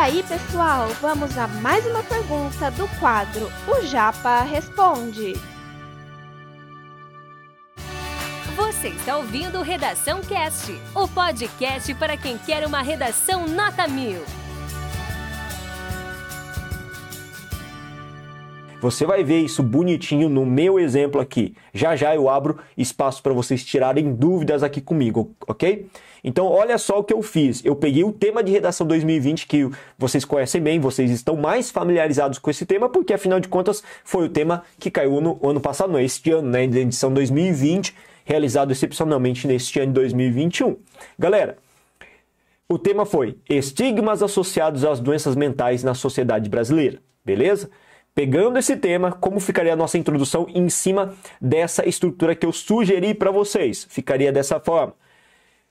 aí, pessoal, vamos a mais uma pergunta do quadro O Japa Responde. Você está ouvindo Redação Cast, o podcast para quem quer uma redação nota mil. Você vai ver isso bonitinho no meu exemplo aqui. Já já eu abro espaço para vocês tirarem dúvidas aqui comigo, ok? Então, olha só o que eu fiz. Eu peguei o tema de redação 2020, que vocês conhecem bem, vocês estão mais familiarizados com esse tema, porque afinal de contas foi o tema que caiu no ano passado, não, este ano, né, de edição 2020, realizado excepcionalmente neste ano de 2021. Galera, o tema foi estigmas associados às doenças mentais na sociedade brasileira, beleza? Pegando esse tema, como ficaria a nossa introdução em cima dessa estrutura que eu sugeri para vocês? Ficaria dessa forma.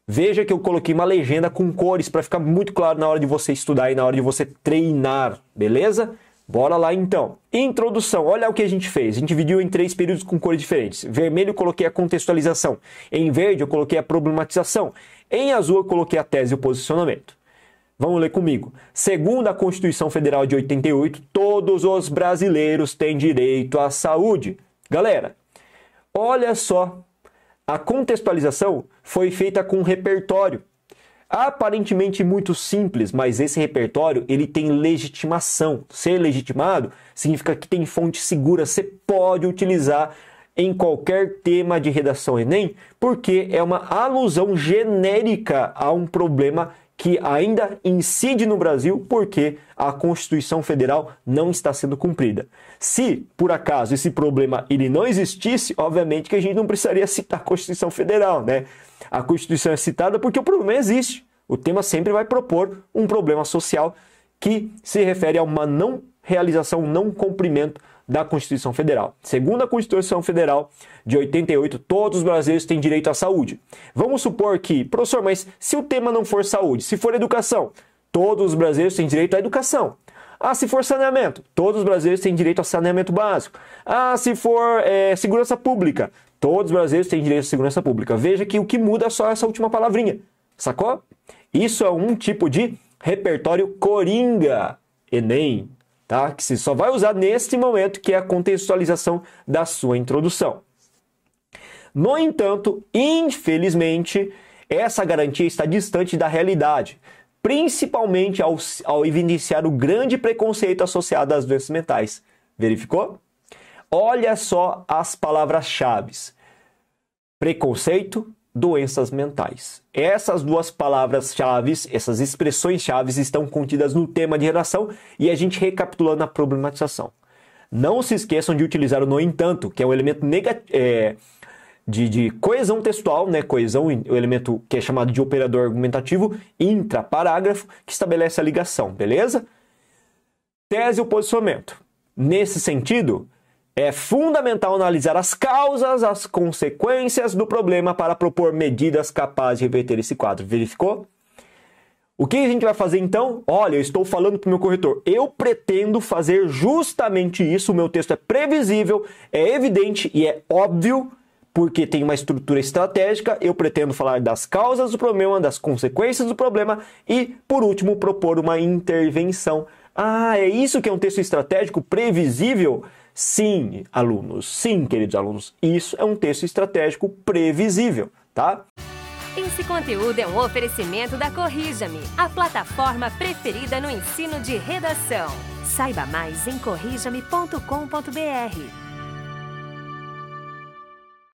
Veja que eu coloquei uma legenda com cores para ficar muito claro na hora de você estudar e na hora de você treinar, beleza? Bora lá então. Introdução. Olha o que a gente fez. A gente dividiu em três períodos com cores diferentes. Vermelho eu coloquei a contextualização. Em verde eu coloquei a problematização. Em azul eu coloquei a tese e o posicionamento. Vamos ler comigo. Segundo a Constituição Federal de 88, todos os brasileiros têm direito à saúde. Galera, olha só. A contextualização foi feita com um repertório. Aparentemente muito simples, mas esse repertório ele tem legitimação. Ser legitimado significa que tem fonte segura, você pode utilizar em qualquer tema de redação Enem, porque é uma alusão genérica a um problema que ainda incide no Brasil porque a Constituição Federal não está sendo cumprida. Se, por acaso, esse problema ele não existisse, obviamente que a gente não precisaria citar a Constituição Federal, né? A Constituição é citada porque o problema existe. O tema sempre vai propor um problema social que se refere a uma não realização, não cumprimento da Constituição Federal. Segundo a Constituição Federal de 88, todos os brasileiros têm direito à saúde. Vamos supor que, professor, mas se o tema não for saúde, se for educação, todos os brasileiros têm direito à educação. Ah, se for saneamento, todos os brasileiros têm direito a saneamento básico. Ah, se for é, segurança pública, todos os brasileiros têm direito à segurança pública. Veja que o que muda é só essa última palavrinha, sacou? Isso é um tipo de repertório coringa, Enem, tá? Que você só vai usar neste momento, que é a contextualização da sua introdução. No entanto, infelizmente, essa garantia está distante da realidade, principalmente ao, ao evidenciar o grande preconceito associado às doenças mentais. Verificou? Olha só as palavras-chave: preconceito, doenças mentais. Essas duas palavras-chave, essas expressões-chave estão contidas no tema de redação e a gente recapitulando a problematização. Não se esqueçam de utilizar o no entanto, que é um elemento é, de, de, coesão textual, né? Coesão, o elemento que é chamado de operador argumentativo, intraparágrafo, que estabelece a ligação, beleza? Tese e o posicionamento. Nesse sentido, é fundamental analisar as causas, as consequências do problema para propor medidas capazes de reverter esse quadro. Verificou? O que a gente vai fazer então? Olha, eu estou falando para o meu corretor, eu pretendo fazer justamente isso. O meu texto é previsível, é evidente e é óbvio, porque tem uma estrutura estratégica. Eu pretendo falar das causas do problema, das consequências do problema e, por último, propor uma intervenção. Ah, é isso que é um texto estratégico previsível? Sim, alunos, sim, queridos alunos, isso é um texto estratégico previsível, tá? Esse conteúdo é um oferecimento da Corrija-me, a plataforma preferida no ensino de redação. Saiba mais em corrijame.com.br.